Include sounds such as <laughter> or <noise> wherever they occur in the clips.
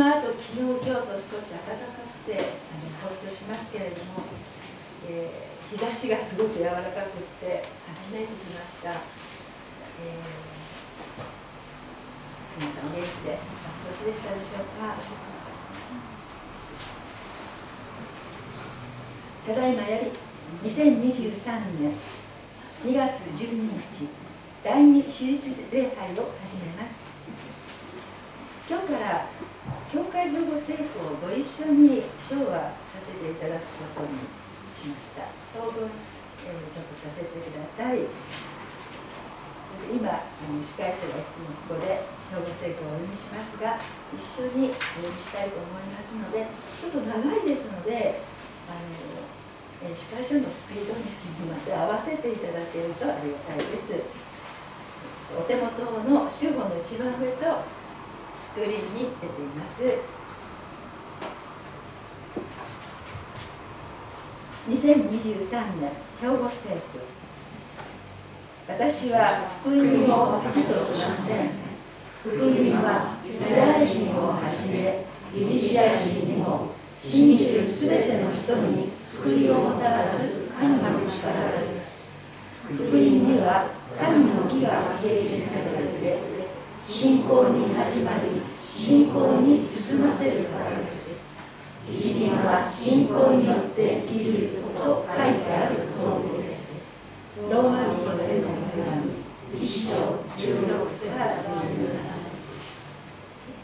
の後昨日今日と少し暖かくてあのほっとしますけれども、えー、日差しがすごく柔らかくって春めてきました、えー、皆さんお元気でお過ごしでしたでしょうか？ただいまより2023年2月12日第二私立礼拝を始めます。今日から会保護聖句をご一緒に唱和させていただくことにしました。当分、えー、ちょっとさせてください。それで今司会者がいつもここで保護聖句をお読みしますが一緒にお読みしたいと思いますのでちょっと長いですのであの、えー、司会者のスピードにすみません。合わせていただけるとありがたいです。お手元の主語の一番上とスクリーンに出ています。2023年兵庫政府。私は福音を恥としません。福音はユダヤ人をはじめギリシア人にも信じるすべての人に救いをもたらす神の力です。福音には神の義が掲示されていて信仰に始まり信仰に進ませるからです。偉人は信仰によって生きると書いてある通りです。ローマ人への手紙一章16から17節あ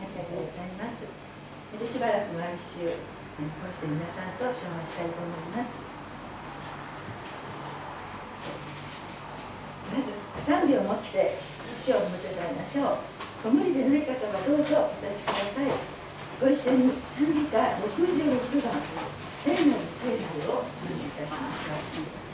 りがとうございます。でしばらく毎週こう。して皆さんと紹介したいと思います。まず3秒持って主を向けたいましょう。ご無理でない方はどうぞお立ちください。ご一緒に賛美歌66番「聖なる聖なる」を賛美いたしましょう。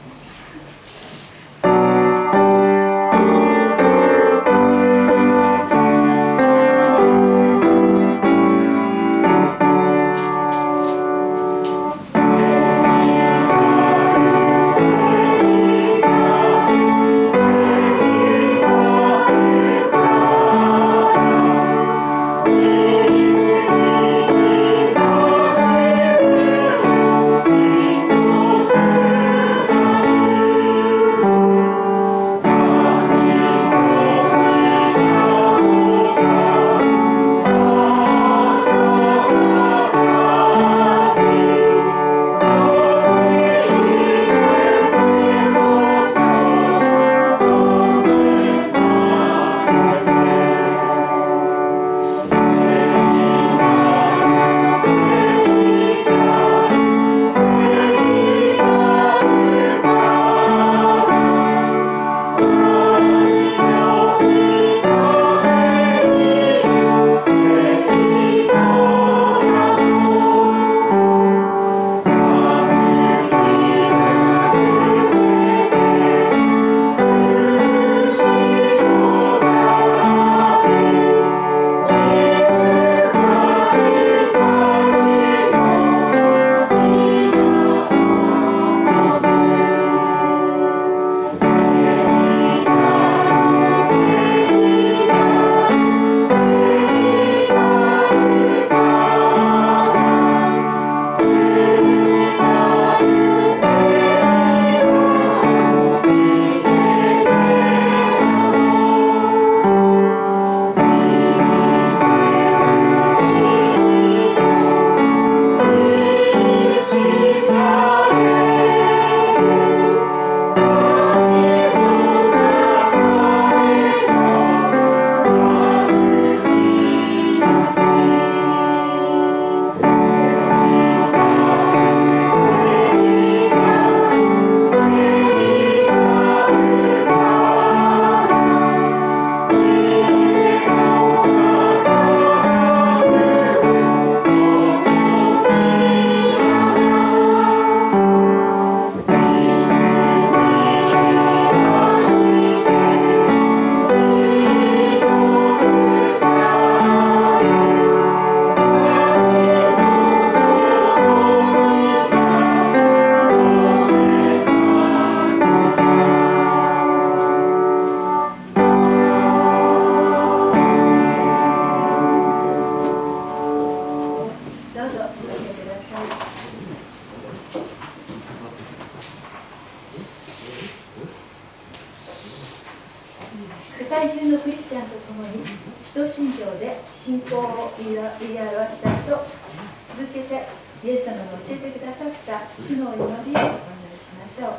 主の祈りをお祈りしましょう。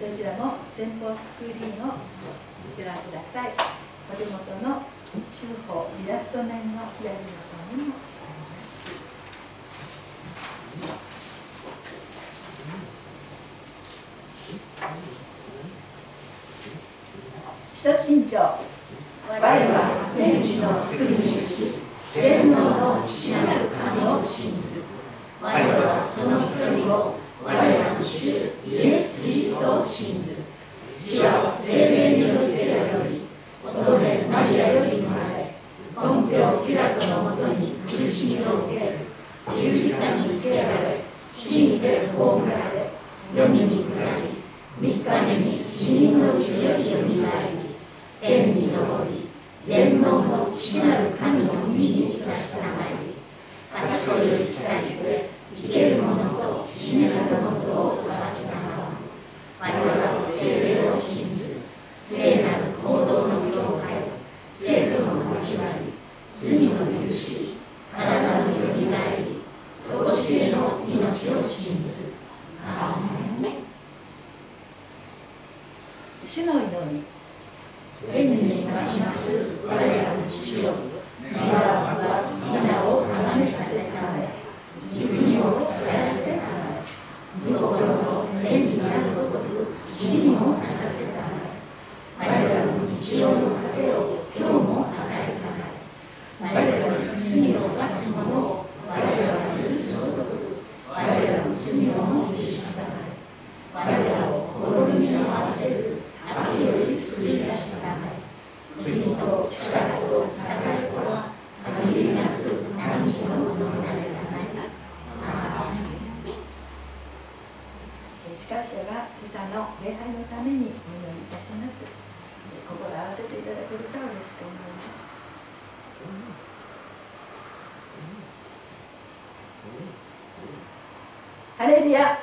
どちらも前方スクリーンをご覧ください。お手元の手法イラスト面の左の方にもあります。使徒信条我は天地の作り主全能の父なる神を信ず我はその一人を我らの主イエス・キリストを信ず主は精霊によってより乙女マリアより生まれ本教ピラトのもとに苦しみを受け十字架につけられ死にて葬られ読みに下り三日目に死人の地よりよみがえり天に昇り全能の父なる神の右に座したまり賢いより来たりて生ける者と死ねる者とを裁きながら我々は精霊を信ず聖なる行動の教会政府の交わり罪の許し体のよみがえりとこしえの命を信ずアーメン主の祈り天にまします。我らの父よ。皆は皆をあがめさせたまえ。御国を照らせたまえ御心の天になるごとく地にもなさせたまえ我らの日常の糧を今日も与えたまえ我らの罪を犯す者を我らが許すごとく我らの罪をも許したまえ我らを試みに合わせず悪より救い出したまえ国と力と栄とは限りなく何時のものになればない司会者が今朝の礼拝のためにお祈りいたします。心合わせていただけると嬉しく思います。ハレルヤ。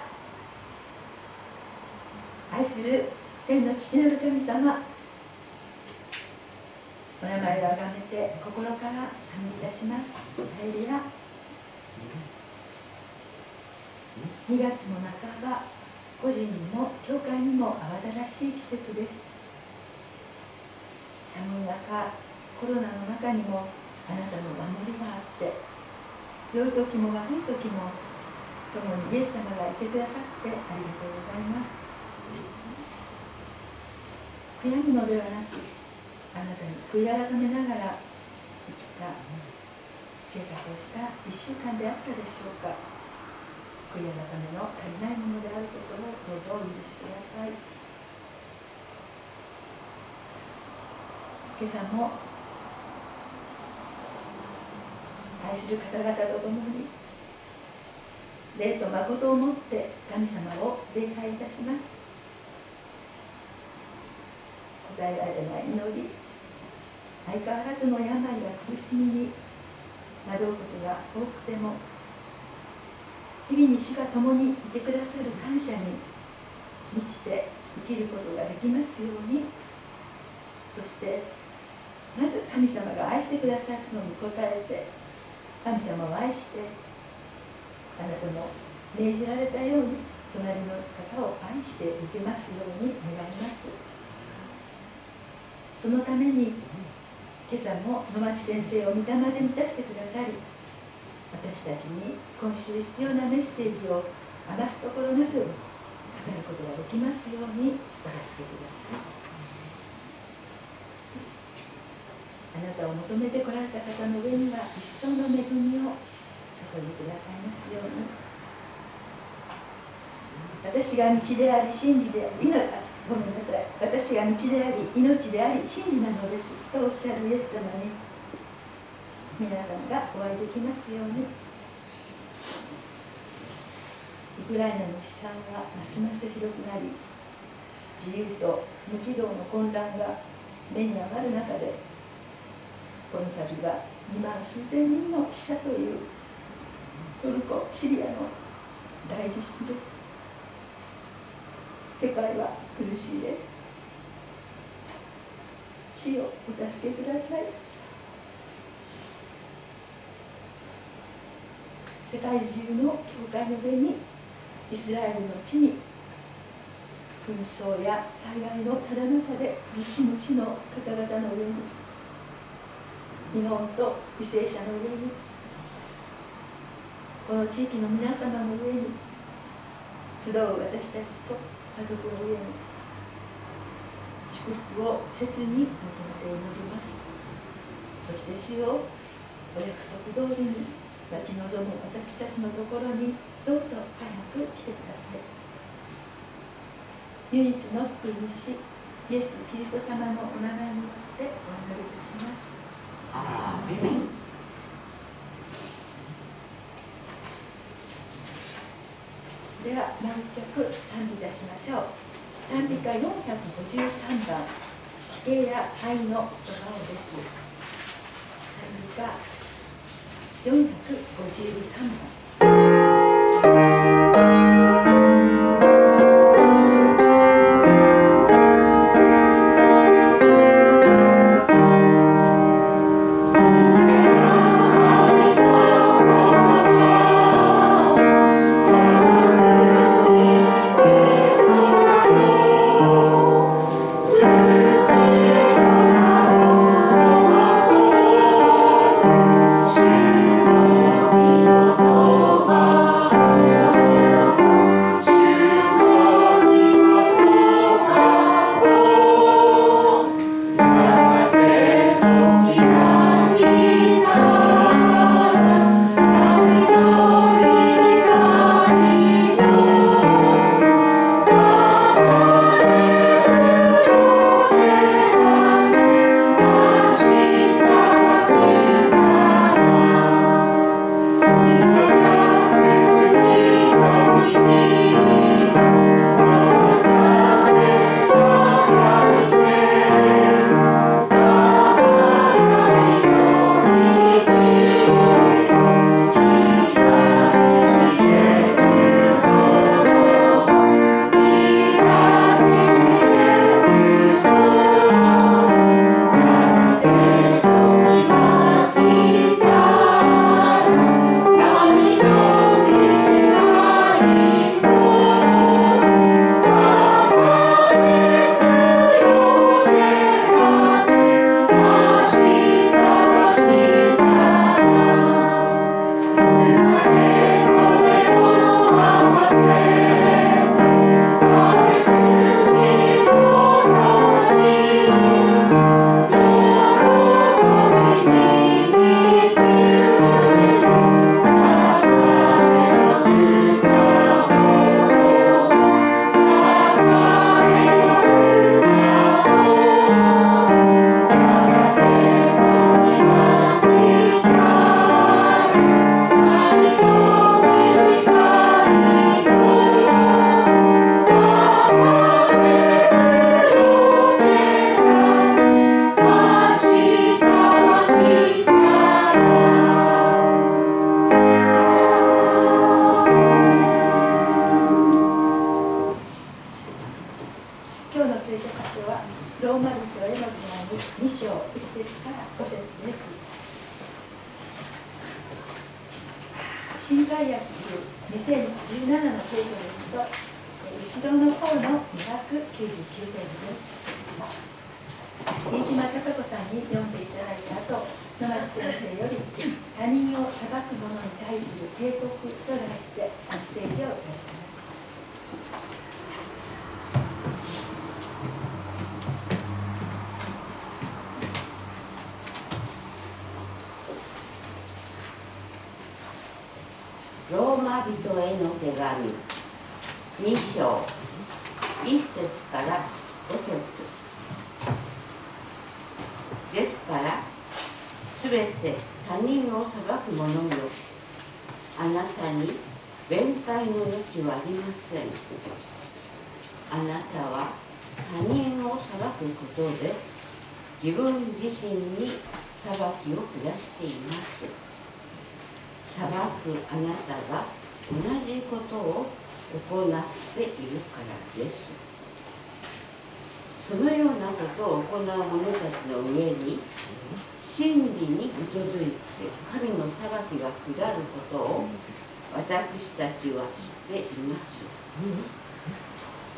愛する天の父なる神様。お名前をあがめて心から賛美いたします。ハレルヤ。2月の半ば。個人にも教会にも慌ただしい季節です。寒い中コロナの中にもあなたの守りがあって良い時も悪い時も共にイエス様がいてくださってありがとうございます。悔やむのではなくあなたに悔い改めながら生きた生活をした1週間であったでしょうか。悔い改めの足りないものであることをどうぞお許しください。今朝も愛する方々と共に霊と誠をもって神様を礼拝いたします。答えられない祈り相変わらずの病や苦しみに惑うことが多くても日々に主が共にいてくださる感謝に満ちて生きることができますように。そしてまず神様が愛してくださるのに応えて神様を愛してあなたの命じられたように隣の方を愛していけますように願います。そのために今朝も野町先生を御霊で満たしてくださり私たちに今週必要なメッセージを余すところなく語ることができますようにお助けください。あなたを求めてこられた方の上には一層の恵みを注いでくださいますように。私が道であり真理でありごめんなさい。私が道であり命であり真理なのです。とおっしゃるイエス様に皆さんがお会いできますように。ウクライナの悲惨はますます広くなり自由と無軌道の混乱が目に上がる中でこの度は2万数千人の死者というトルコシリアの大地震です。世界は苦しいです。主をお助けください。世界中の教会の上にイスラエルの地に紛争や災害のただ中で苦しむ死の方々の上に日本と犠牲者の上にこの地域の皆様の上に集う私たちと家族の上に祝福を切に求めて祈りますそして主をお約束通りに待ち望む私たちのところにどうぞ早く来てください。唯一の救い主イエス・キリスト様のお名前によってお祈りいたします。アーメン。ではもう一曲賛美いたしましょう。賛美歌453番「規定や灰の言葉をです」賛美歌453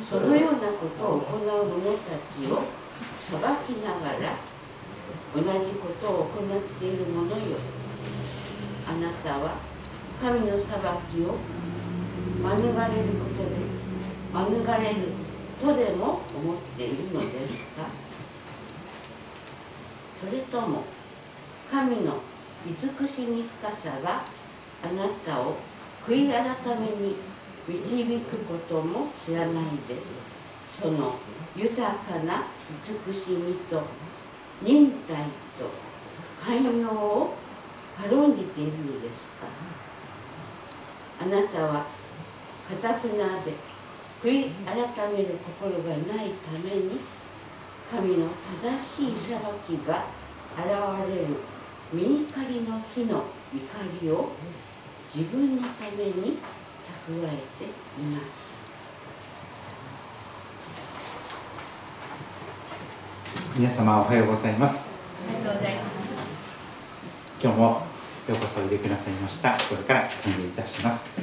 そのようなことを行う者たちを裁きながら同じことを行っている者よ。あなたは神の裁きを免れることで免れるとでも思っているのですか？それとも神の慈しみ深さがあなたを悔い改めに導くことも知らないでその豊かな慈しみと忍耐と寛容を軽んじているのですか。あなたはかたくなで悔い改める心がないために神の正しい裁きが現れる御怒りの日の怒りを自分のためにえています。皆様おはようございます。ありがとうございます。今日もようこそおいでくださいました。これから歓迎いたします。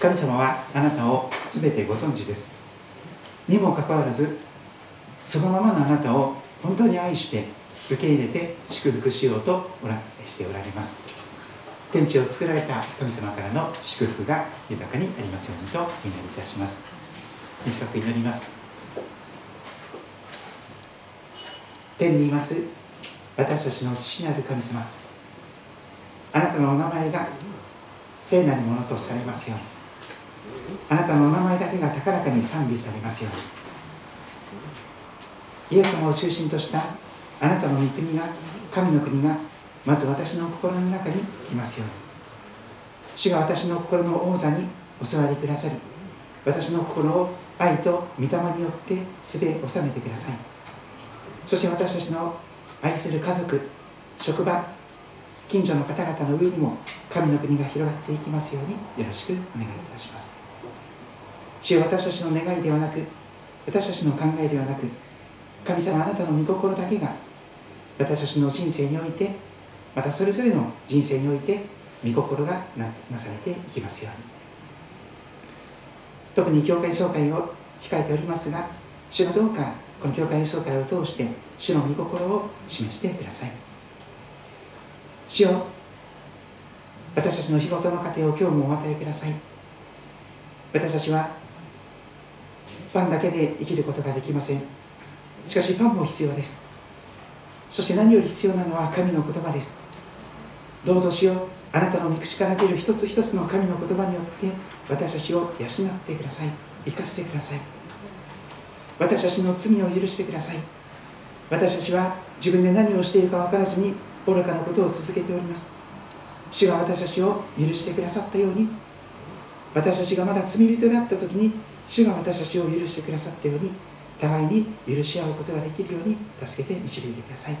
神様はあなたを全てご存知です。にもかかわらずそのままのあなたを本当に愛して受け入れて祝福しようとおらしておられます天地を作られた神様からの祝福が豊かにありますようにとお祈りいたします。短く祈ります。天にいます。私たちの父なる神様。あなたのお名前が聖なるものとされますように。あなたのお名前だけが高らかに賛美されますように。イエス様を中心としたあなたの御国が神の国がまず私の心の中に来ますように。主が私の心の王座にお座りくださり私の心を愛と御霊によってすべ収めてください。そして私たちの愛する家族職場近所の方々の上にも神の国が広がっていきますようによろしくお願いいたします。主よ私たちの願いではなく私たちの考えではなく神様あなたの御心だけが私たちの人生においてまたそれぞれの人生において御心がなされていきますように。特に教会総会を控えておりますが主がどうかこの教会総会を通して主の御心を示してください。主よ私たちの日ごとの糧を今日もお与えください。私たちはパンだけで生きることができません。しかしパンも必要です。そして何より必要なのは神の言葉です。どうぞ主よあなたの御口から出る一つ一つの神の言葉によって私たちを養ってください。生かしてください。私たちの罪を許してください。私たちは自分で何をしているか分からずに愚かなことを続けております。主が私たちを許してくださったように。私たちがまだ罪人であった時に主が私たちを許してくださったように。互いに許し合うことができるように助けて導いてください。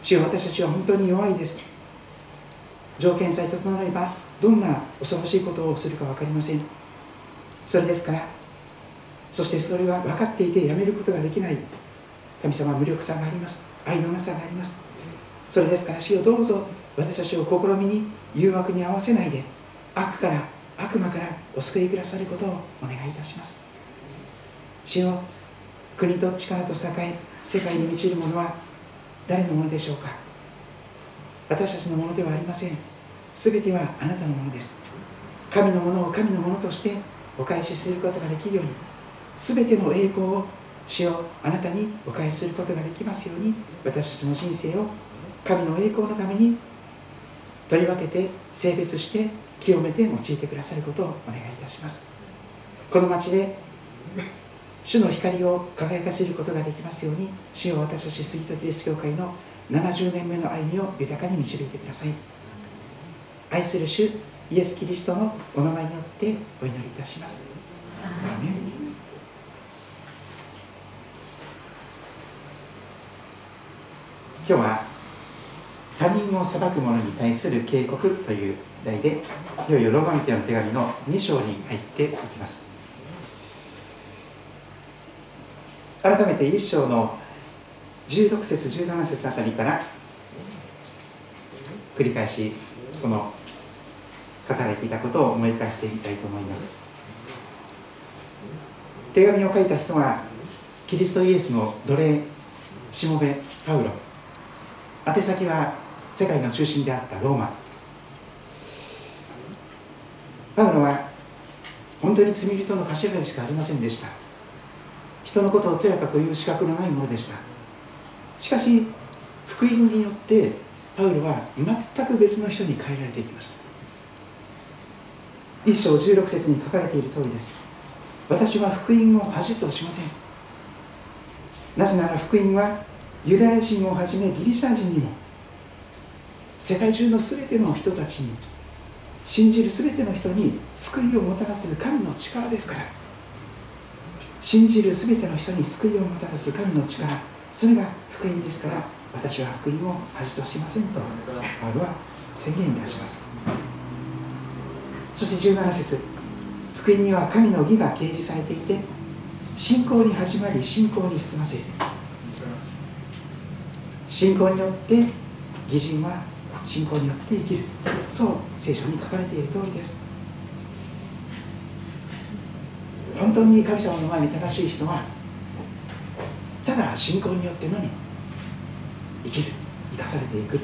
主よ私たちは本当に弱いです。条件さえ整えばどんな恐ろしいことをするか分かりません。それですからそしてそれは分かっていてやめることができない。神様は無力さがあります。愛のなさがあります。それですから主よどうぞ私たちを試みに誘惑に合わせないで悪から悪魔からお救いくださることをお願いいたします。主よ国と力と栄え世界に満ちるものは誰のものでしょうか？私たちのものではありません。全てはあなたのものです。神のものを神のものとしてお返しすることができるように全ての栄光を主よあなたにお返しすることができますように私たちの人生を神の栄光のために取り分けて性別して清めて用いてくださることをお願いいたします。この町で主の光を輝かせることができますように主を私たち杉戸キリスト教会の70年目の歩みを豊かに導いてください。愛する主イエス・キリストのお名前によってお祈りいたします。アーメン。今日は「他人を裁く者に対する警告という題でいよいよローマ人の手紙の2章に入っていきます改めて1章の16節17節あたりから繰り返しその書かれていたことを思い返してみたいと思います。手紙を書いた人はキリストイエスの奴隷しもべパウロ。宛先は世界の中心であったローマ。パウロは本当に罪人の頭でしかありませんでした。人のことをとやかく言う資格のないものでした。しかし福音によってパウロは全く別の人に変えられていきました。一章16節に書かれている通りです。私は福音を恥としません。なぜなら福音はユダヤ人をはじめギリシャ人にも世界中の全ての人たちに信じる全ての人に救いをもたらす神の力ですから。信じる全ての人に救いをもたらす神の力それが福音ですから私は福音を恥としませんと。パウロは宣言いたします。そして17節。福音には神の義が掲示されていて信仰に始まり信仰に進ませる。信仰によって義人は信仰によって生きる。そう聖書に書かれている通りです。本当に神様の前に正しい人はただ信仰によってのみ生きる生かされていく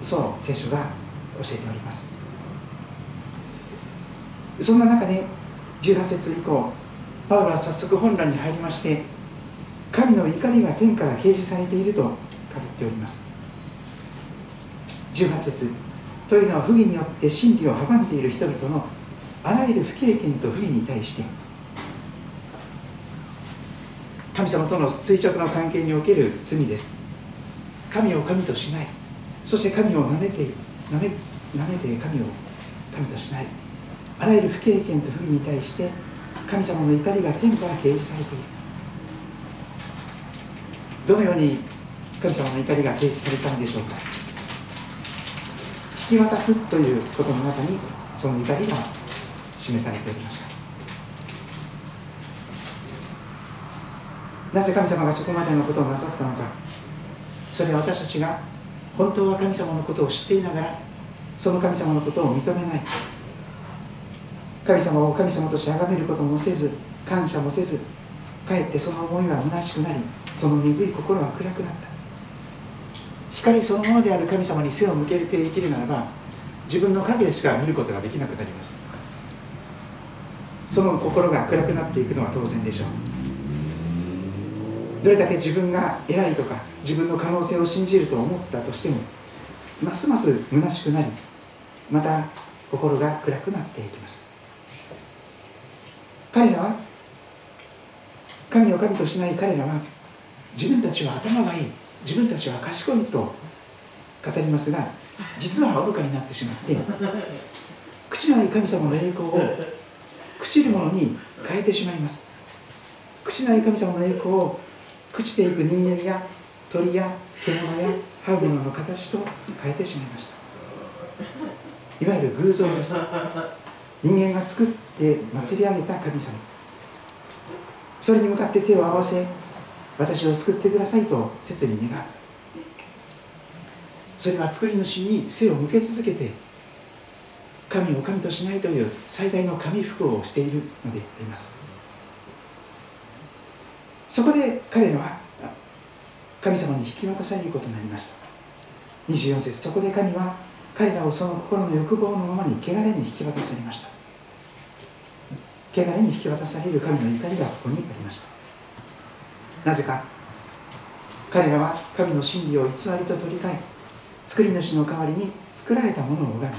そう聖書が教えております。そんな中で18節以降パウロは早速本欄に入りまして神の怒りが天から掲示されていると語っております。18節というのは不義によって真理を阻んでいる人々のあらゆる不経験と不義に対して神様との垂直の関係における罪です。神を神としない。そして神を舐めて舐めめて神を神としない。あらゆる不経験と不義に対して神様の怒りが天から掲示されている。どのように神様の怒りが掲示されたんでしょうか。引き渡すということの中にその怒りが示されておりました。なぜ神様がそこまでのことをなさったのか。それは私たちが本当は神様のことを知っていながらその神様のことを認めない。神様を神様として崇めることもせず感謝もせずかえってその思いは虚しくなりその鈍い心は暗くなった。光そのものである神様に背を向けて生きるならば自分の影しか見ることができなくなります。その心が暗くなっていくのは当然でしょう。どれだけ自分が偉いとか自分の可能性を信じると思ったとしてもますます虚しくなりまた心が暗くなっていきます。彼らは神を神としない彼らは自分たちは頭がいい自分たちは賢いと語りますが実は愚かになってしまって口のない神様の栄光を朽ちるものに変えてしまいます。口のない神様の栄光を朽ちていく人間や鳥や獣やハウ物の形と変えてしまいました。いわゆる偶像です。人間が作って祭り上げた神様。それに向かって手を合わせ私を救ってくださいと切に願う。それは作り主に背を向け続けて神を神としないという最大の神不幸をしているのであります。そこで彼らは神様に引き渡されることになりました。24節そこで神は彼らをその心の欲望のままに汚れに引き渡されました。汚れに引き渡される神の怒りがここにありました。なぜか彼らは神の真理を偽りと取り替え作り主の代わりに作られたものを拝み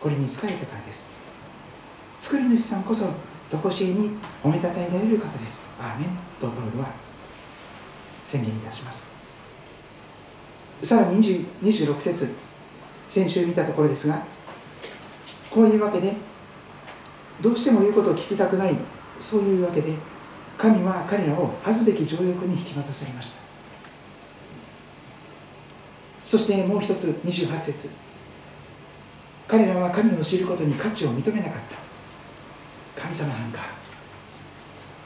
これに仕えたからです。作り主さんこそ常しえに褒めたたえられる方です。アーメン。とパウロは宣言いたします。さらに26節。先週見たところですがこういうわけでどうしても言うことを聞きたくないそういうわけで神は彼らを恥ずべき情欲に引き渡されました。そしてもう一つ28節。彼らは神を知ることに価値を認めなかった。神様なんか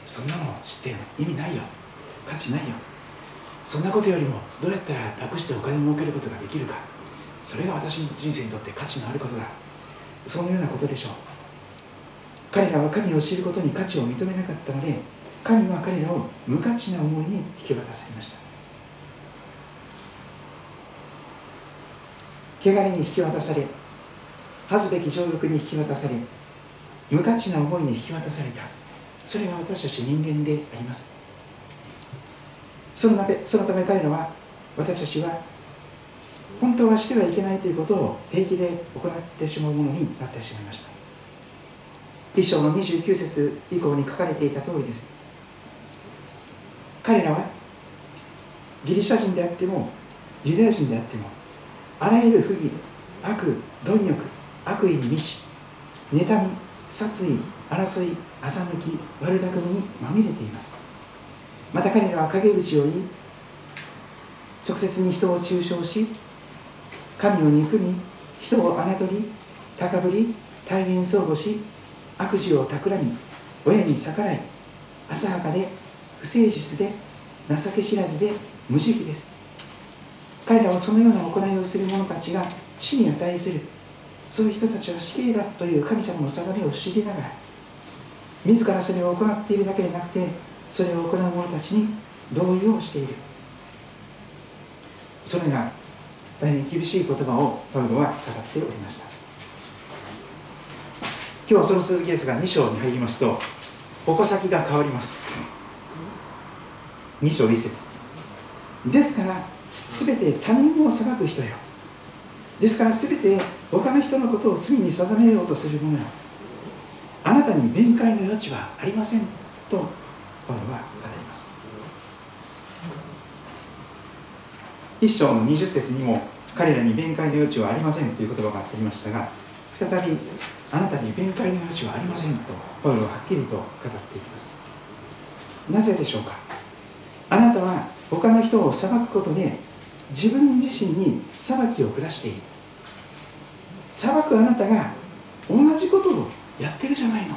そんなの知って意味ないよ。価値ないよ。そんなことよりもどうやったら楽してお金を儲けることができるか。それが私の人生にとって価値のあることだ。そのようなことでしょう。彼らは神を知ることに価値を認めなかったので神は彼らを無価値な思いに引き渡されました。汚れに引き渡され恥ずべき情欲に引き渡され無価値な思いに引き渡された。それが私たち人間であります。そのためそのため彼らは私たちは本当はしてはいけないということを平気で行ってしまうものになってしまいました。一章の29節以降に書かれていた通りです。彼らはギリシャ人であってもユダヤ人であってもあらゆる不義悪貪欲悪意に満ち妬み殺意争い欺き悪巧みにまみれています。また彼らは陰口を言い直接に人を中傷し神を憎み人を侮り高ぶり大変相互し悪事を企み親に逆らい浅はかで不誠実で情け知らずで無慈悲です。彼らはそのような行いをする者たちが死に値する。そういう人たちは死刑だという神様の定めを知りながら自らそれを行っているだけでなくてそれを行う者たちに同意をしている。それが大変厳しい言葉をパウロは語っておりました。今日はその続きですが2章に入りますと矛先が変わります。2章1節。ですから全て他人を裁く人よ。ですから全て他の人のことを罪に定めようとする者よ。あなたに弁解の余地はありませんとパウロは語ります。一章の20節にも彼らに弁解の余地はありませんという言葉がありましたが再びあなたに弁解の余地はありませんとパウロははっきりと語っていきます。なぜでしょうか？あなたは他の人を裁くことで自分自身に裁きを下している。裁くあなたが同じことをやってるじゃないの。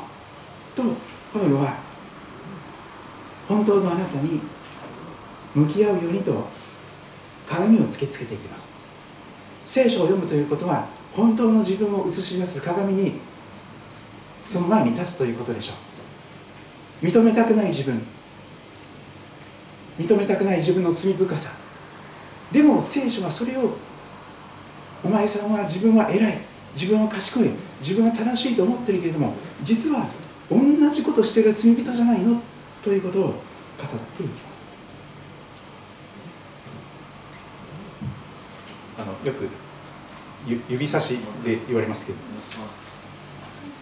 とパウロは本当のあなたに向き合うようにと鏡を突きつけていきます。聖書を読むということは本当の自分を映し出す鏡にその前に立つということでしょう。認めたくない自分。認めたくない自分の罪深さ。でも聖書はそれをお前さんは自分は偉い。自分は賢い。自分は正しいと思ってるけれども実は同じことしてる罪人じゃないのということを語っていきます。あのよく指差しで言われますけど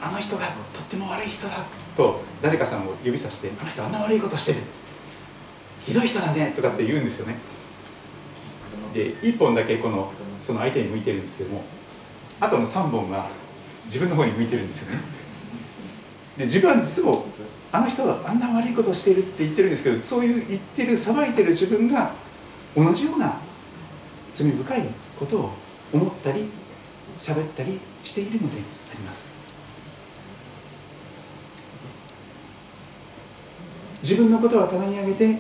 あの人がとっても悪い人だと誰かさんを指さしてあの人あんな悪いことしてるひどい人だねとかって言うんですよね。で1本だけこのその相手に向いてるんですけどもあとの3本が自分の方に向いてるんですよね。で自分は実はあの人はあんな悪いことをしているって言ってるんですけどそういう言ってる裁いてる自分が同じような罪深いことを思ったり喋ったりしているのであります。自分のことは棚に上げて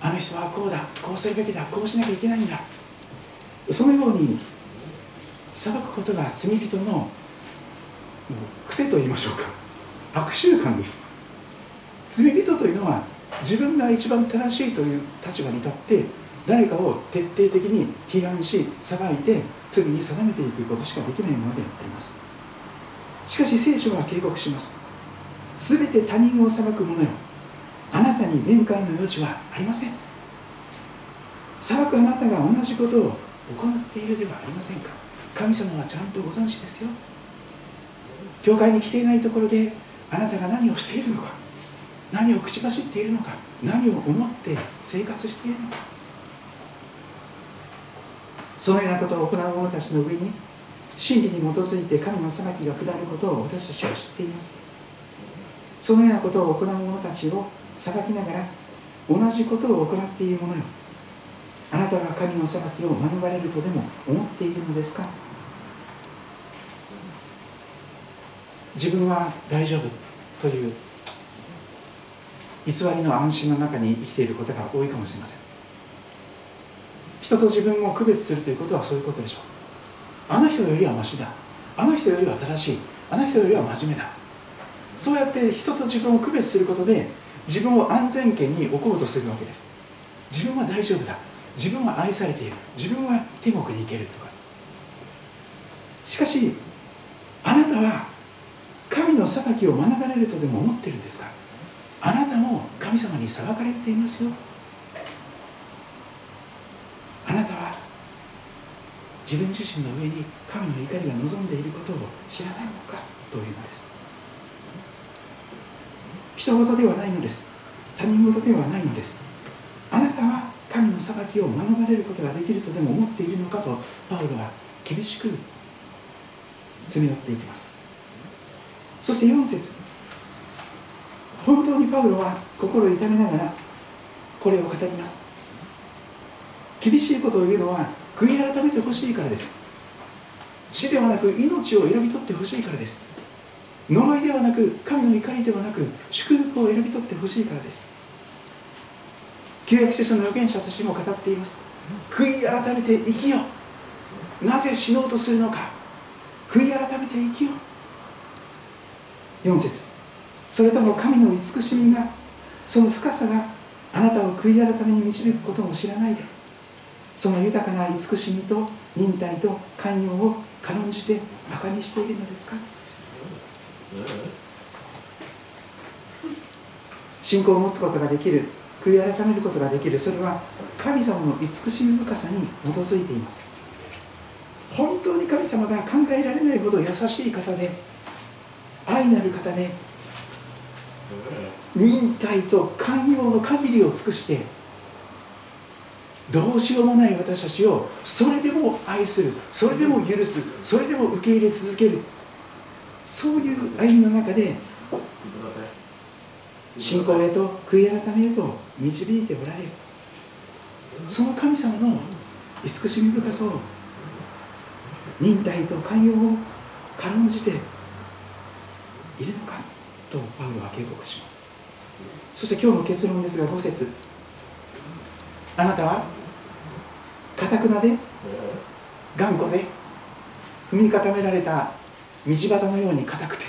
あの人はこうだこうするべきだこうしなきゃいけないんだ。そのように裁くことが罪人の癖と言いましょうか。悪習慣です。罪人というのは自分が一番正しいという立場に立って誰かを徹底的に批判し裁いて罪に定めていくことしかできないものであります。しかし聖書は警告します。全て他人を裁く者よ。あなたに弁解の余地はありません。裁くあなたが同じことを行っているではありませんか。神様はちゃんとご存知ですよ。教会に来ていないところであなたが何をしているのか何を口走っているのか何を思って生活しているのか。そのようなことを行う者たちの上に真理に基づいて神の裁きが下ることを私たちは知っています。そのようなことを行う者たちを裁きながら同じことを行っている者よ。あなたが神の裁きを免れるとでも思っているのですか？自分は大丈夫という偽りの安心の中に生きていることが多いかもしれません。人と自分を区別するということはそういうことでしょう。あの人よりはマシだ。あの人よりは正しい。あの人よりは真面目だ。そうやって人と自分を区別することで自分を安全圏に置こうとするわけです。自分は大丈夫だ。自分は愛されている。自分は天国に行けるとか。しかしあなたは神の裁きを免れるとでも思ってるんですか？あなたも神様に裁かれていますよ。あなたは自分自身の上に神の怒りが望んでいることを知らないのか？というのです。人事ではないのです。他人事ではないのです。あなたは神の裁きを免れることができるとでも思っているのかとパウロは厳しく詰め寄っていきます。そして4節。本当にパウロは心を痛めながらこれを語ります。厳しいことを言うのは悔い改めてほしいからです。死ではなく命を選び取ってほしいからです。呪いではなく神の怒りではなく祝福を選び取ってほしいからです。旧約聖書の預言者たちも語っています。悔い改めて生きよなぜ死のうとするのか。悔い改めて生きよ4節。それとも神の慈しみがその深さがあなたを悔い改めに導くことも知らないでその豊かな慈しみと忍耐と寛容を軽んじて馬鹿にしているのですか？信仰を持つことができる悔い改めることができるそれは神様の慈しみ深さに基づいています。本当に神様が考えられないほど優しい方で愛なる方で忍耐と寛容の限りを尽くしてどうしようもない私たちをそれでも愛するそれでも許すそれでも受け入れ続ける。そういう歩みの中で信仰へと悔い改めへと導いておられる。その神様の慈しみ深さを忍耐と寛容を軽んじているのかとパウロは警告します。そして今日の結論ですが5節。あなたはかたくなで頑固で踏み固められた道端のように硬くて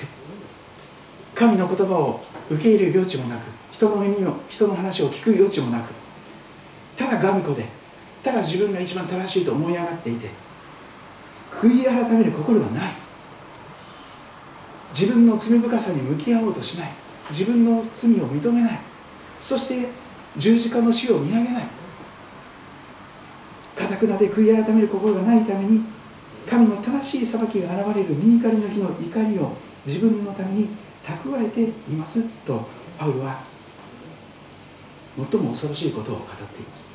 神の言葉を受け入れる余地もなく人の耳を人の話を聞く余地もなくただ頑固でただ自分が一番正しいと思い上がっていて悔い改める心がない。自分の罪深さに向き合おうとしない。自分の罪を認めない。そして十字架の死を見上げない。かたくなで悔い改める心がないために神の正しい裁きが現れる身怒りの日の怒りを自分のために蓄えていますとパウロは最も恐ろしいことを語っています。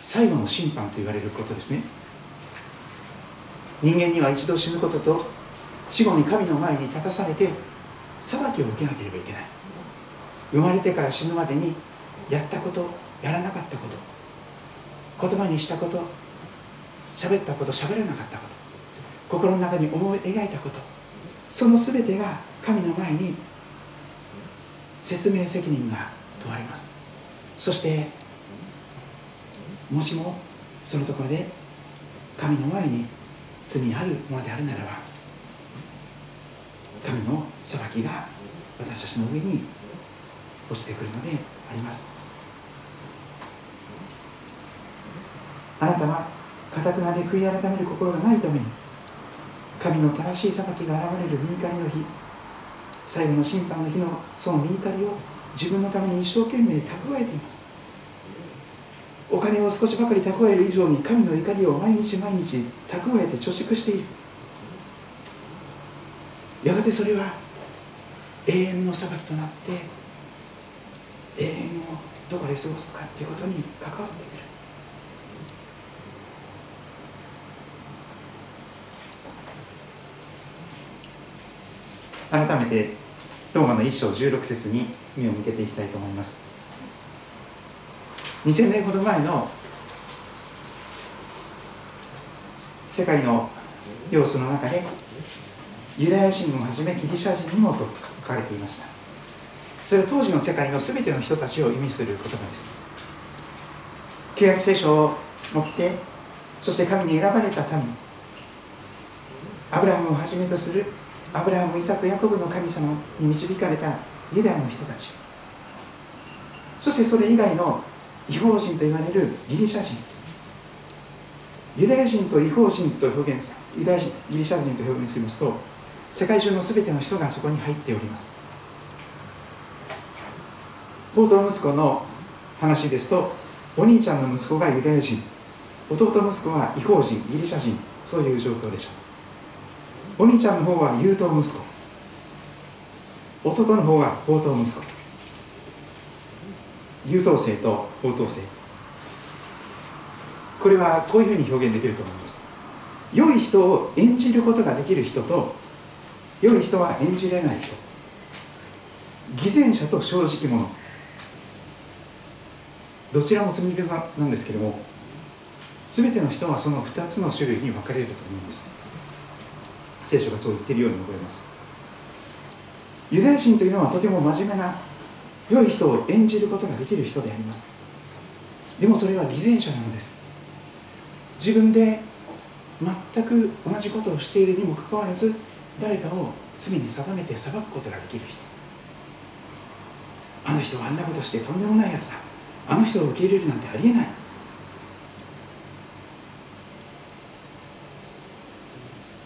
最後の審判と言われることですね。人間には一度死ぬことと死後に神の前に立たされて裁きを受けなければいけない。生まれてから死ぬまでにやったことやらなかったこと言葉にしたこと喋ったこと喋らなかったこと心の中に思い描いたことその全てが神の前に説明責任が問われます。そしてもしもそのところで神の前に罪あるものであるならば神の裁きが私たちの上に落ちてくるのであります。あなたはかたくなで悔い改める心がないために神の正しい裁きが現れる身怒りの日最後の審判の日のその身怒りを自分のために一生懸命蓄えています。お金を少しばかり蓄える以上に神の怒りを毎日毎日蓄えて貯蓄している。がてそれは永遠の裁きとなって永遠をどこで過ごすかということに関わってくる。改めてローマの一章16節に目を向けていきたいと思います。2000年ほど前の世界の様子の中でユダヤ人をはじめギリシャ人にもと書かれていました。それは当時の世界の全ての人たちを意味する言葉です。旧約聖書を持ってそして神に選ばれた民。アブラハムをはじめとするアブラハム、イサク、ヤコブの神様に導かれたユダヤの人たち。そしてそれ以外の違法人と言われるギリシャ人。ユダヤ人と違法人と表現ユダヤ人ギリシャ人と表現しますと世界中の全ての人がそこに入っております。冒頭息子の話ですとお兄ちゃんの息子がユダヤ人。弟息子は違法人ギリシャ人。そういう状況でしょうお兄ちゃんの方は優等息子。弟の方は宝刀息子。優等生と宝刀生。これはこういうふうに表現できると思います。良い人を演じることができる人と良い人は演じれない人。偽善者と正直者。どちらも罪人なんですけれども全ての人はその2つの種類に分かれると思うんです。聖書がそう言っているように思います。ユダヤ人というのはとても真面目な良い人を演じることができる人であります。でもそれは偽善者なのです。自分で全く同じことをしているにもかかわらず誰かを罪に定めて裁くことができる人。あの人はあんなことしてとんでもないやつだ。あの人を受け入れるなんてありえない。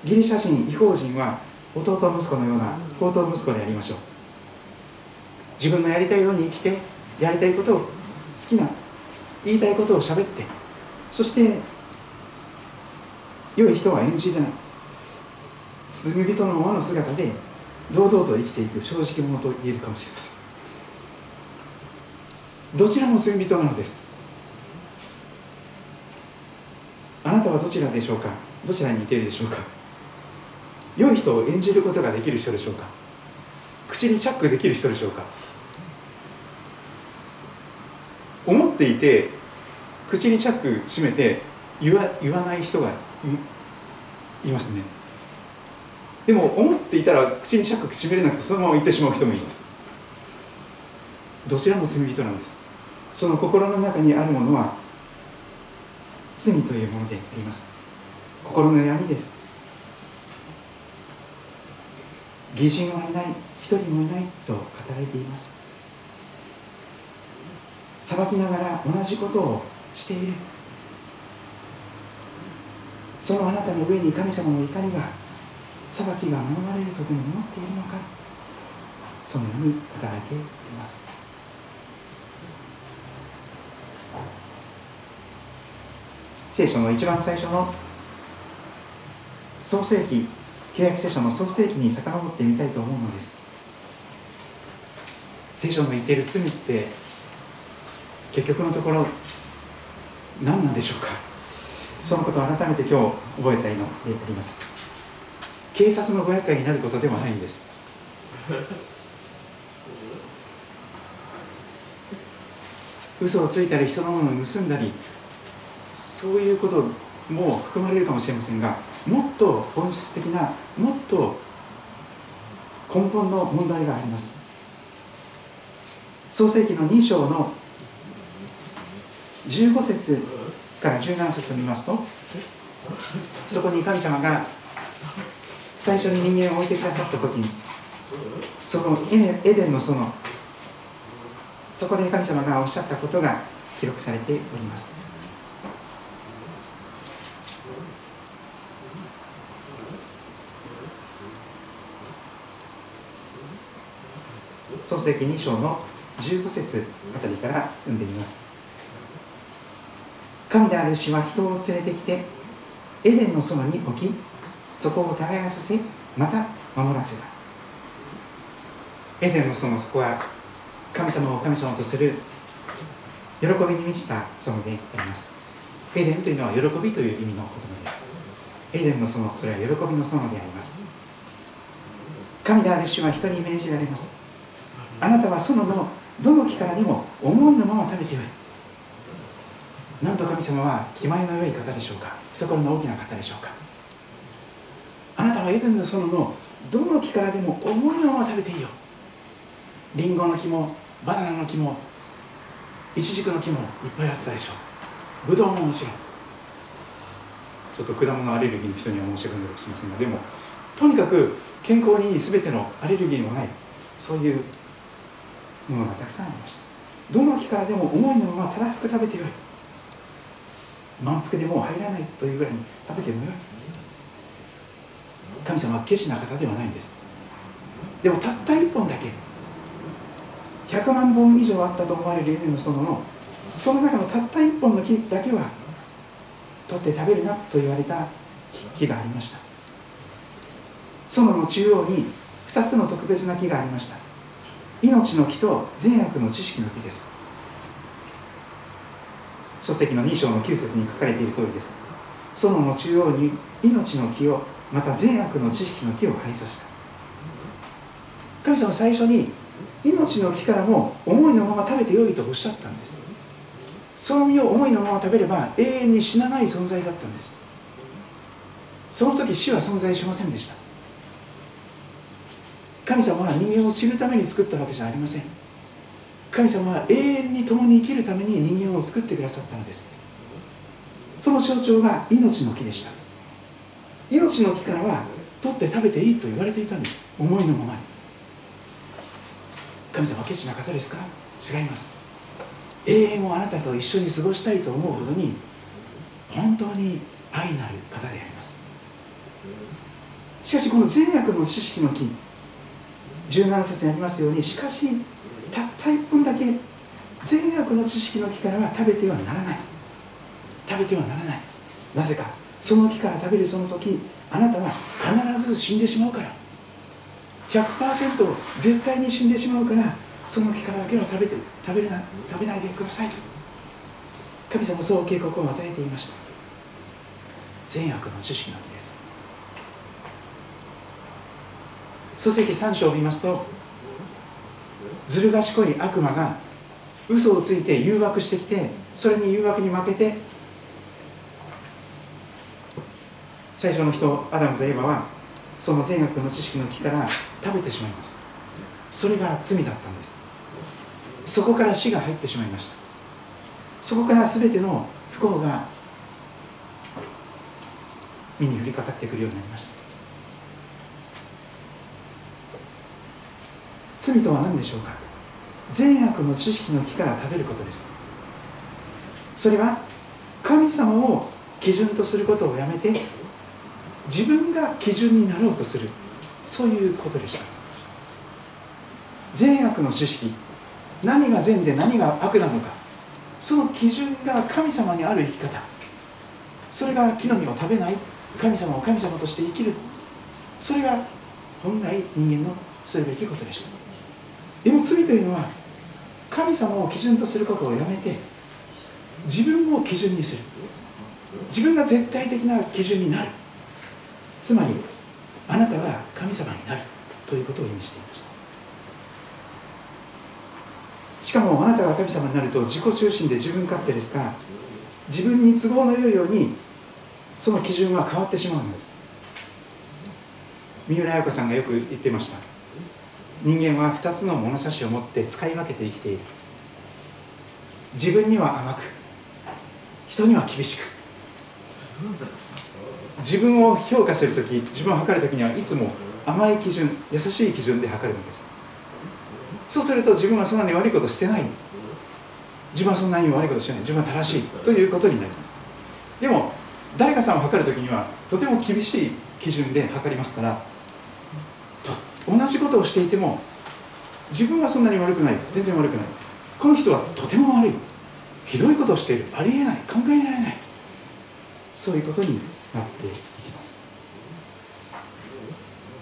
ギリシャ人違法人は弟息子のような高等息子でありましょう。自分のやりたいように生きてやりたいことを好きな言いたいことをしゃべってそして良い人は演じれな。い罪人のままの姿で堂々と生きていく正直者と言えるかもしれません。どちらも罪人なのです。あなたはどちらでしょうか？どちらに似ているでしょうか？良い人を演じることができる人でしょうか？口にチャックできる人でしょうか？思っていて口にチャック閉めて言わ言わない人がいますね。でも思っていたら口にチャック閉めれなくてそのまま言ってしまう人もいます。どちらも罪人なんです。その心の中にあるものは罪というものであります。心の闇です。義人はいない一人もいないと語られています。裁きながら同じことをしている。そのあなたの上に神様の怒りが裁きが免れるとでも思っているのか。そのように語られています。聖書の一番最初の創世記旧約聖書の創世記に遡ってみたいと思うのです。聖書の言っている罪って結局のところ何なんでしょうか。そのことを改めて今日覚えたいのであります。警察のご厄介になることではないんです。嘘をついたり人のものを盗んだりそういうことも含まれるかもしれませんがもっと本質的なもっと根本の問題があります。創世記の2章の15節から17節を見ますとそこに神様が最初に人間を置いてくださった時にそのエデンの園。そこで神様がおっしゃったことが記録されております。創世記2章の15節あたりから読んでみます。神である主は人を連れてきてエデンの園に置きそこを耕させまた守らせた。エデンの園そこは神様を神様とする喜びに満ちた園であります。エデンというのは喜びという意味の言葉です。エデンの園それは喜びの園であります。神である主は人に命じられます。あなたは園のどの木からでも思いのまま食べてよいなんと神様は気前の良い方でしょうか。懐の大きな方でしょうか。あなたはエデンの園のどの木からでも思いのまま食べていいよ。リンゴの木もバナナの木もイチジクの木もいっぱいあったでしょう。ブドウももちろんちょっと果物アレルギーの人には申し訳ないかもしれませんがでもとにかく健康にいい全てのアレルギーもない。そういうものがたくさんありました。どの木からでも思いのままたらふく食べてよい。満腹でもう入らないというぐらいに食べてもよい。神様はケチな方ではないんです。でもたった一本だけ100万本以上あったと思われるエデンの園のその中のたった一本の木だけは取って食べるなと言われた木がありました。園の中央に2つの特別な木がありました。命の木と善悪の知識の木です。書籍の2章の9節に書かれている通りです。園の中央に命の木をまた善悪の知識の木を生えさせた。神様最初に命の木からも思いのまま食べてよいとおっしゃったんです。その実を思いのまま食べれば永遠に死なない存在だったんです。その時死は存在しませんでした。神様は人間を死ぬために作ったわけじゃありません。神様は永遠に共に生きるために人間を作ってくださったのです。その象徴が命の木でした。命の木からは取って食べていいと言われていたんです。思いのままに。神様はケチな方ですか？違います。永遠をあなたと一緒に過ごしたいと思うほどに本当に愛なる方であります。しかしこの善悪の知識の木17節にありますようにしかしたった一本だけ善悪の知識の木からは食べてはならない。食べてはならない。なぜか。その木から食べるその時あなたは必ず死んでしまうから。100%絶対に死んでしまうからその木からだけは食べて食べるな食べないでください。神様そう警告を与えていました。善悪の知識の木です。書籍3章を見ますとずる賢い悪魔が嘘をついて誘惑してきてそれに誘惑に負けて最初の人アダムとエヴァはその善悪の知識の木から食べてしまいます。それが罪だったんです。そこから死が入ってしまいました。そこから全ての不幸が身に降りかかってくるようになりました。罪とは何でしょうか？善悪の知識の木から食べることです。それは神様を基準とすることをやめて自分が基準になろうとする。そういうことでした。善悪の知識。何が善で何が悪なのか。その基準が神様にある生き方。それが木の実を食べない。神様を神様として生きる。それが本来人間のするべきことでした。でも罪というのは神様を基準とすることをやめて自分を基準にする。自分が絶対的な基準になる。つまりあなたが神様になるということを意味していました。しかもあなたが神様になると自己中心で自分勝手ですから自分に都合のよいようにその基準は変わってしまうのです。三浦綾子さんがよく言ってました。人間は2つの物差しを持って使い分けて生きている。自分には甘く人には厳しく。自分を評価する時自分を測る時にはいつも甘い基準優しい基準で測るんです。そうすると自分はそんなに悪いことしてない。自分はそんなに悪いことしてない。自分は正しい。ということになります。でも誰かさんを測るときにはとても厳しい基準で測りますから同じことをしていても自分はそんなに悪くない。全然悪くない。この人はとても悪い。ひどいことをしている。ありえない。考えられない。そういうことになっていきます。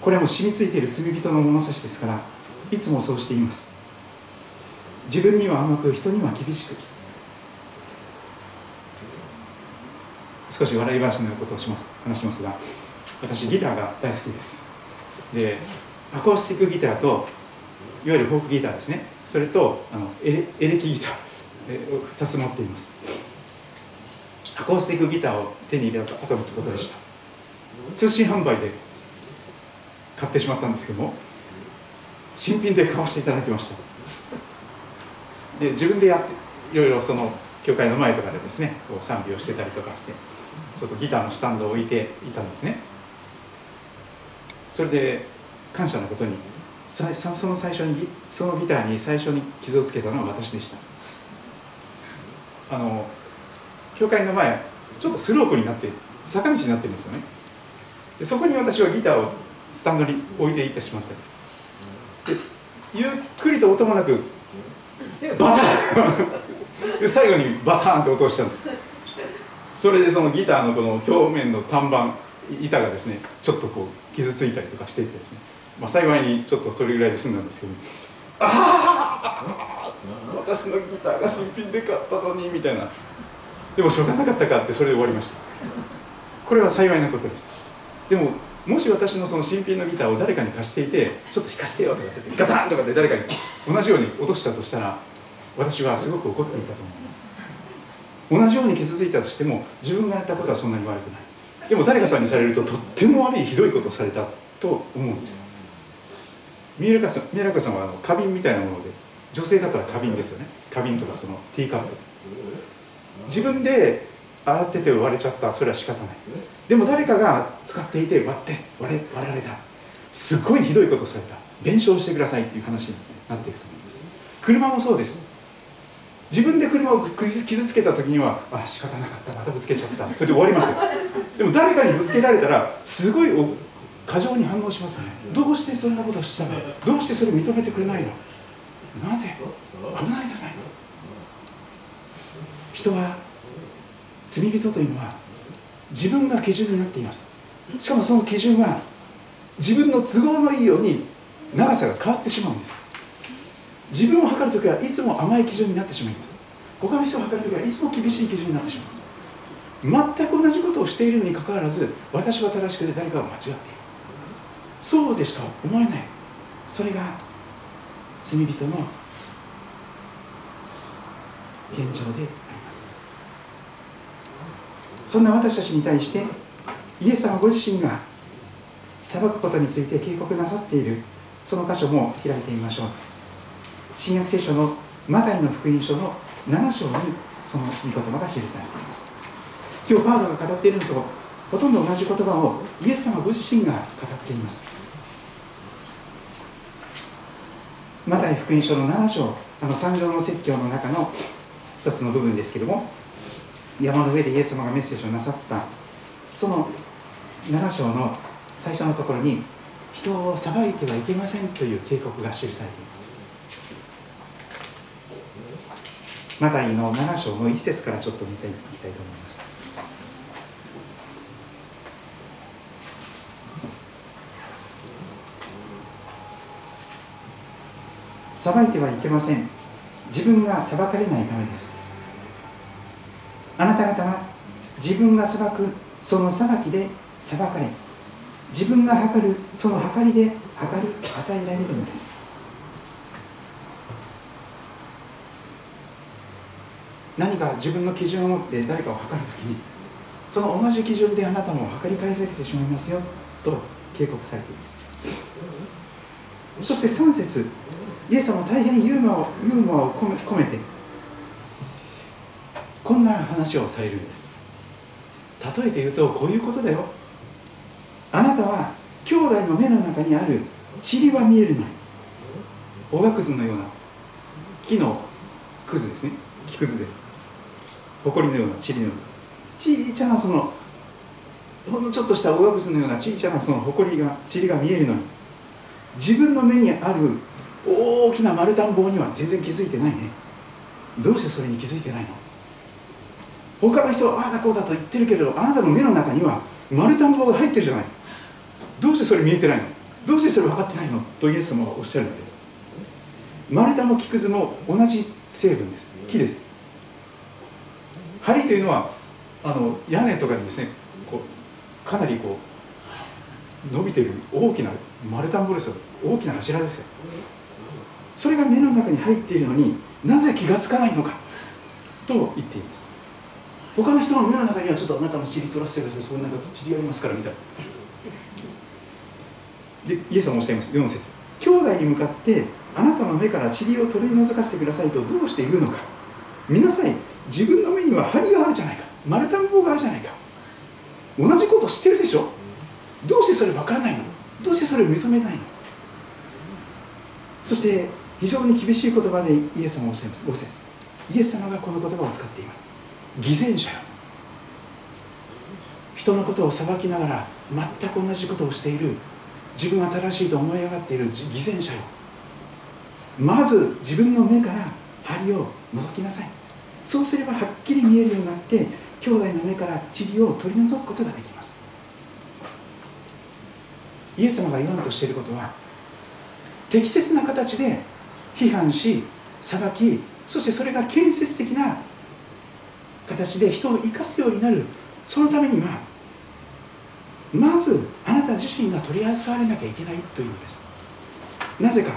これも染みついている罪人の物差しですからいつもそうしています。自分には甘く人には厳しく。少し笑い話のようなことをします話しますが私ギターが大好きです。でアコースティックギターといわゆるフォークギターですね。それとあのエレエレキギター2つ持っています。アコースティックギターを手に入れたということでした。通信販売で買ってしまったんですけども新品で買わせていただきました。で自分でやっていろいろその教会の前とかでですねこう賛美をしてたりとかしてちょっとギターのスタンドを置いていたんですね。それで感謝のことにその最初にそのギターに最初に傷をつけたのは私でした。あの教会の前ちょっとスロープになって坂道になってるんですよね。でそこに私はギターをスタンドに置いていってしまったんです。でゆっくりと音もなくバタン <laughs> で最後にバタンって落としたんです。それでそのギターのこの表面の単板板がですねちょっとこう傷ついたりとかしていてですね、まあ、幸いにちょっとそれぐらいで済んだんですけど。ああ <laughs> 私のギターが新品で買ったのにみたいな。でもしょうがなかったかってそれで終わりました。これは幸いなことです。でももし私のその新品のギターを誰かに貸していてちょっと弾かしてよとかってガタンとかで誰かに同じように落としたとしたら私はすごく怒っていたと思います。同じように傷ついたとしても自分がやったことはそんなに悪くない。でも誰かさんにされるととっても悪いひどいことをされたと思うんです。三浦さん三浦さんはあの花瓶みたいなもので女性だったら花瓶ですよね。花瓶とかそのティーカップ。自分で洗ってて割れちゃった。それは仕方ない。でも誰かが使っていて割って割れ割られた。すごいひどいことをされた。弁償してくださいっていう話になっていくと思うんです車もそうです。自分で車を傷つけた時にはあ仕方なかった。またぶつけちゃった。それで終わりますよ。でも誰かにぶつけられたらすごい過剰に反応しますよね。どうしてそんなことしたの？どうしてそれを認めてくれないの？なぜ？危ないじゃない。人は罪人というのは自分が基準になっています。しかもその基準は自分の都合のいいように長さが変わってしまうんです。自分を測るときはいつも甘い基準になってしまいます。他の人を測るときはいつも厳しい基準になってしまいます。全く同じことをしているのにかかわらず私は正しくて誰かは間違っている。そうでしか思えない。それが罪人の現状でそんな私たちに対してイエス様ご自身が裁くことについて警告なさっているその箇所も開いてみましょう。新約聖書のマタイの福音書の7章にその御言葉が記されています。今日パウロが語っているのとほとんど同じ言葉をイエス様ご自身が語っています。マタイ福音書の7章あの三条の説教の中の一つの部分ですけれども山の上でイエス様がメッセージをなさった。その7章の最初のところに人を裁いてはいけませんという警告が記されています。マタイの7章の一節からちょっと見ていきたいと思います。裁いてはいけません。自分が裁かれないためです。あなた方は自分が裁くその裁きで裁かれ自分が測るその測りで測り与えられるのです。何か自分の基準を持って誰かを測るときにその同じ基準であなたも測り返されてしまいますよと警告されています。そして3節イエス様は大変ユーモアをユーモアを込めてこんな話をされるんです。例えて言うとこういうことだよ。あなたは兄弟の目の中にある塵は見えるのに。おがくずのような木のくずですね。木くずです。埃のような塵のような。小さなそのほんのちょっとしたおがくずのような小さなその埃が塵が見えるのに。自分の目にある大きな丸太ん棒には全然気づいてないね。どうしてそれに気づいてないの？他の人はああだこうだと言ってるけれどあなたの目の中には丸太ん棒が入ってるじゃない。どうしてそれ見えてないの？どうしてそれ分かってないの？とイエス様はおっしゃるんです。丸太も木くずも同じ成分です。木です。梁というのはあの屋根とかにですねこうかなりこう伸びてる大きな丸太んぼですよ。大きな柱ですよ。それが目の中に入っているのになぜ気がつかないのか？と言っています。他の人の目の中にはちょっとあなたの塵取らせてください。そんな塵ありますからみたいな。でイエスはおっしゃいます。4節。兄弟に向かってあなたの目から塵を取り除かせてくださいとどうして言うのか。見なさい。自分の目には針があるじゃないか。丸太棒があるじゃないか。同じこと知ってるでしょ。どうしてそれ分からないの？どうしてそれを認めないの？そして非常に厳しい言葉でイエス様はおっしゃいます。5節。イエス様がこの言葉を使っています。偽善者よ。人のことを裁きながら全く同じことをしている自分は正しいと思い上がっている偽善者よ。まず自分の目から針を覗きなさい。そうすればはっきり見えるようになって兄弟の目から塵を取り除くことができます。イエス様が言わんとしていることは適切な形で批判し裁きそしてそれが建設的な形で人を生かすようになる。そのためにはまずあなた自身が取り扱われなきゃいけないというのです。なぜか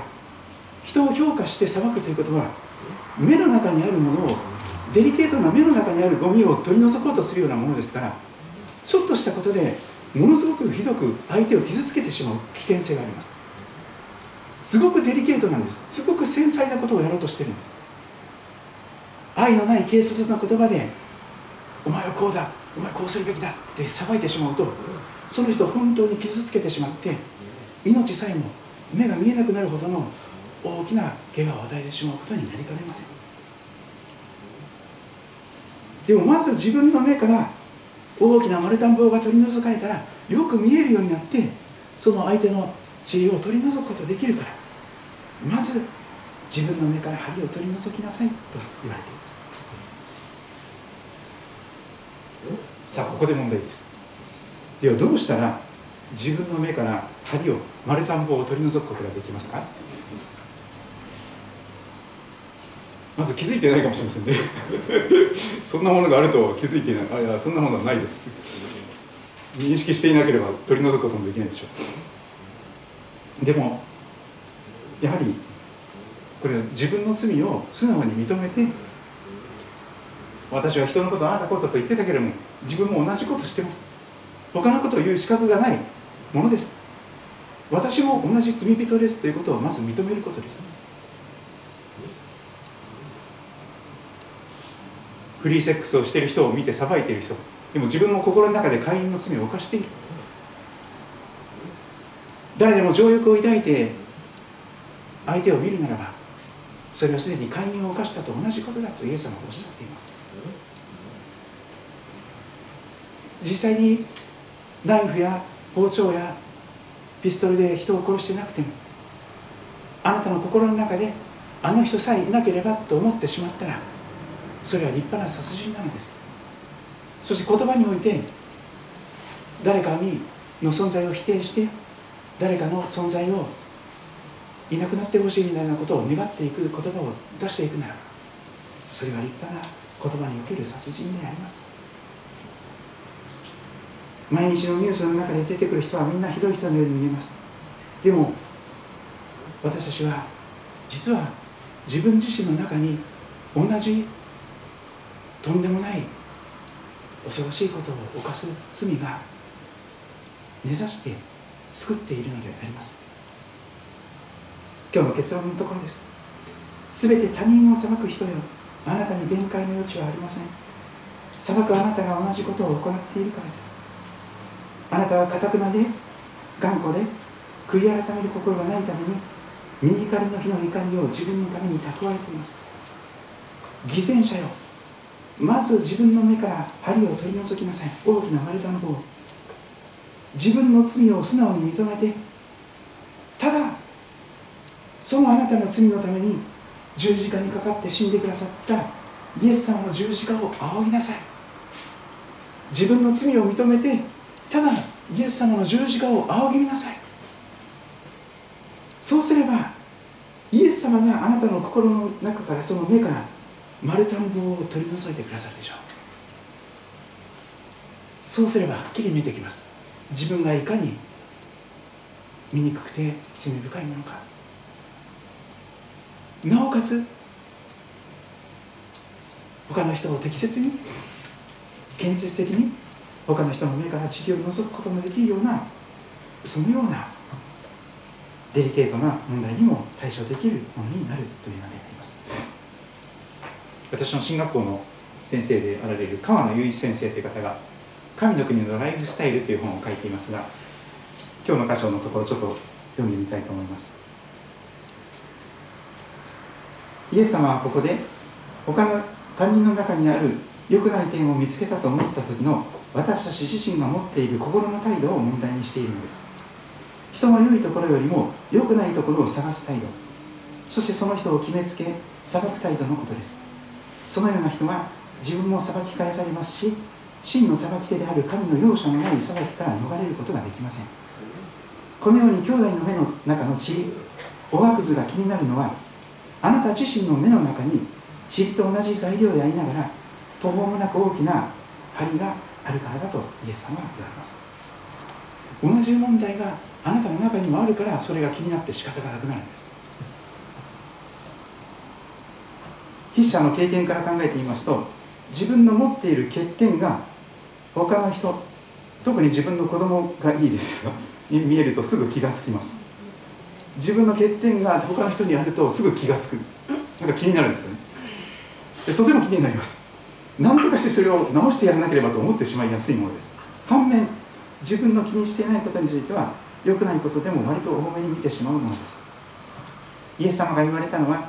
人を評価して裁くということは目の中にあるものをデリケートな目の中にあるゴミを取り除こうとするようなものですからちょっとしたことでものすごくひどく相手を傷つけてしまう危険性があります。すごくデリケートなんです。すごく繊細なことをやろうとしてるんです。愛のない軽率な言葉でお前はこうだお前こうするべきだって裁いてしまうとその人本当に傷つけてしまって命さえも目が見えなくなるほどの大きな怪我を与えてしまうことになりかねません。でもまず自分の目から大きな丸太ん棒が取り除かれたらよく見えるようになってその相手の塵を取り除くことができるから。まず自分の目から針を取り除きなさいと言われています。さあここで問題です。ではどうしたら自分の目から針を丸太ん棒を取り除くことができますか？まず気づいてないかもしれませんね。<laughs> そんなものがあると気づいていない。あいやそんなものはないです。認識していなければ取り除くこともできないでしょう。でもやはりこれは自分の罪を素直に認めて私は人のことああだことと言ってたけれども自分も同じことしてます。他のことを言う資格がないものです。私も同じ罪人ですということをまず認めることです。フリーセックスをしている人を見て裁いている人でも自分も心の中で会員の罪を犯している。誰でも情欲を抱いて相手を見るならばそれはすでに会員を犯したと同じことだとイエス様はおっしゃっています。実際にナイフや包丁やピストルで人を殺してなくてもあなたの心の中であの人さえいなければと思ってしまったらそれは立派な殺人なのです。そして言葉において誰かにの存在を否定して誰かの存在をいなくなってほしいみたいなことを願っていく言葉を出していくならそれは立派な言葉における殺人であります。毎日のニュースの中で出てくる人はみんなひどい人のように見えます。でも私たちは実は自分自身の中に同じとんでもない恐ろしいことを犯す罪が根ざして救っているのであります。今日の結論のところです。すべて他人を裁く人よ。あなたに弁解の余地はありません。裁くあなたが同じことを行っているからです。あなたはかたくなで頑固で悔い改める心がないために右怒りの日の怒りを自分のために蓄えています。偽善者よ。まず自分の目から針を取り除きなさい。大きな丸太の棒。自分の罪を素直に認めてそのあなたの罪のために十字架にかかって死んでくださったイエス様の十字架を仰ぎなさい。自分の罪を認めてただイエス様の十字架を仰ぎなさい。そうすればイエス様があなたの心の中からその目から丸太の棒を取り除いてくださるでしょう。そうすればはっきり見えてきます。自分がいかに醜くて罪深いものか。なおかつ他の人を適切に建設的に他の人の目から塵を除くことのできるようなそのようなデリケートな問題にも対処できるものになるというのであります。私の進学校の先生であられる川野雄一先生という方が「神の国のライフスタイル」という本を書いていますが今日の箇所のところちょっと読んでみたいと思います。イエス様はここで他の他人の中にある良くない点を見つけたと思った時の私たち自身が持っている心の態度を問題にしているのです。人の良いところよりも良くないところを探す態度。そしてその人を決めつけ裁く態度のことです。そのような人は自分も裁き返されますし真の裁き手である神の容赦のない裁きから逃れることができません。このように兄弟の目の中の塵おがくずが気になるのはあなた自身の目の中に塵と同じ材料でありながら途方もなく大きな針があるからだとイエス様は言われます。同じ問題があなたの中にもあるからそれが気になって仕方がなくなるんです。筆者の経験から考えてみますと自分の持っている欠点が他の人特に自分の子供がいいですが見えるとすぐ気がつきます。自分の欠点が他の人にあるとすぐ気がつく。なんか気になるんですよね。とても気になります。何とかしてそれを直してやらなければと思ってしまいやすいものです。反面自分の気にしていないことについては良くないことでも割と多めに見てしまうものです。イエス様が言われたのは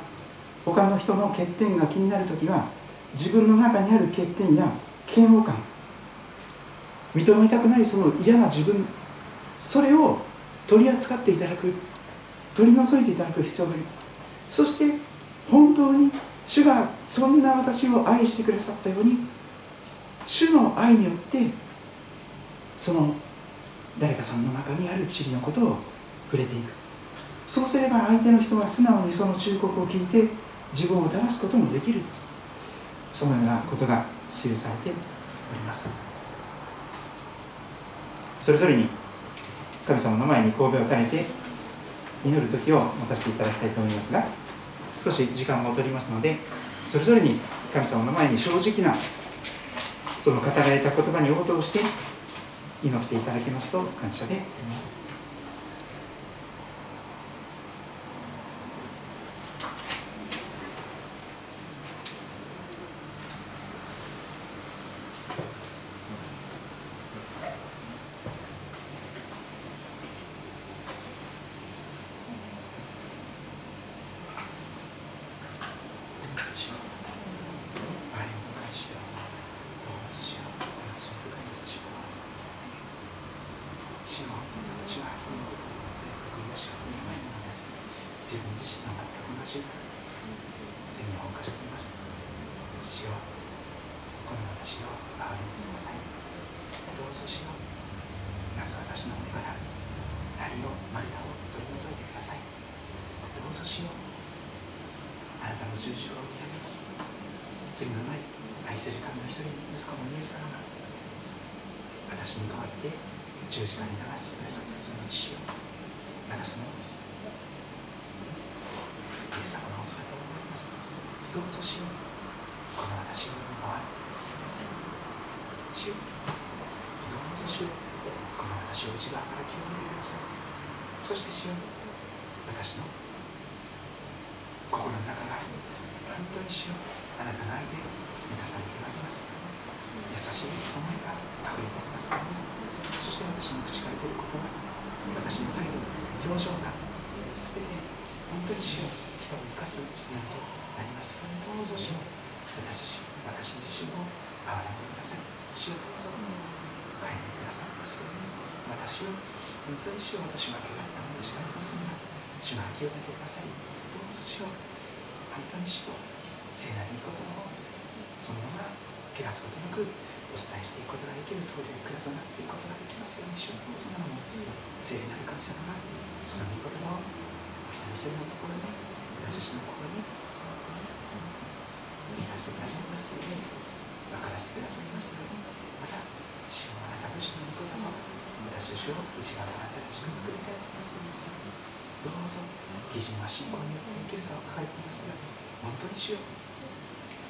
他の人の欠点が気になる時は自分の中にある欠点や嫌悪感。認めたくないその嫌な自分それを取り扱っていただく。取り除いていただく必要があります。そして本当に主がそんな私を愛してくださったように主の愛によってその誰かさんの中にある地理のことを触れていく。そうすれば相手の人は素直にその忠告を聞いて自分を正すこともできる。そのようなことが記されております。それぞれに神様の前に神戸を垂れて祈る時を持たせていただきたいと思いますが少し時間が取りますのでそれぞれに神様の前に正直なその語られた言葉に応答して祈っていただけますと感謝であります。汚すことなくお伝えしていくことができる通り蔵となっていくことができますように主をどうぞなのも聖なる神様がその御言葉をお一人一人のところで私たちの心に生かしてくださいます。ように分からせてくださいますようにまた主をあなたの主の御言葉を私たちを内側から新しく作り変えてくださいますどうぞ義人は信仰によって生きると書かれていますが本当に主よ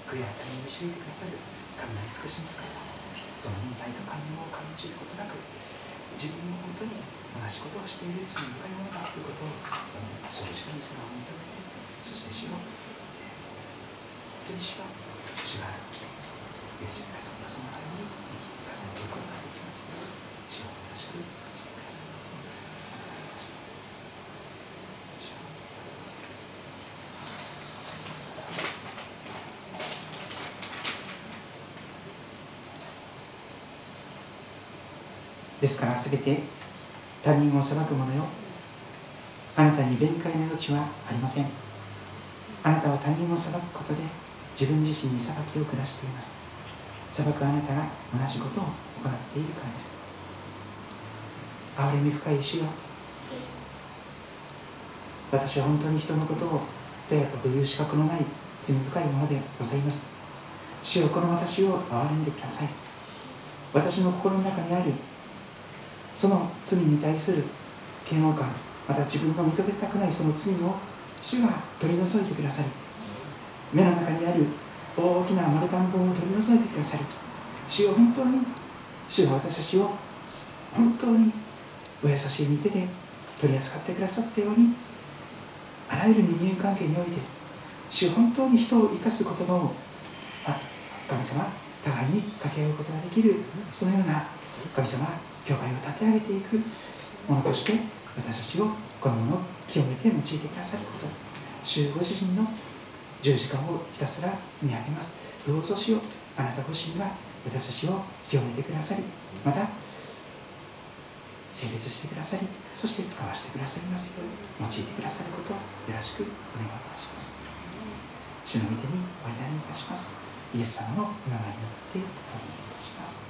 悔い改めに導いてくださる神の慈しみ深さその忍耐と感動を感じることなく自分も本当に同じことをしている罪深いものだということを正直に素直に認めてそして死を本当に主は主が許してくださったそのために生きてくださることができます。ように主をよろしくしてくださいお願いします主をお願いしますですからすべて他人を裁く者よ。あなたに弁解の余地はありません。あなたは他人を裁くことで自分自身に裁きを下しています。裁くあなたが同じことを行っているからです。憐れみ深い主よ。私は本当に人のことをとやかく言う資格のない罪深いものでございます。主よこの私を憐れんでください。私の心の中にあるその罪に対する嫌悪感また自分の認めたくないその罪を主が取り除いてくださり目の中にある大きな丸田んぼを取り除いてくださり主よ本当に主が私たちを本当にお優しい御手で取り扱ってくださったようにあらゆる人間関係において主本当に人を生かすことのあ神様互いに掛け合うことができるそのような神様教会を立て上げていくものとして私たちをこのものを清めて用いてくださること主ご自身の十字架をひたすら見上げます。どうぞしようあなたご自身が私たちを清めてくださりまた成立してくださりそして使わせてくださいますように用いてくださることをよろしくお願いいたします。主の御手にお祈りいたします。イエス様の名前によってお願いいたします。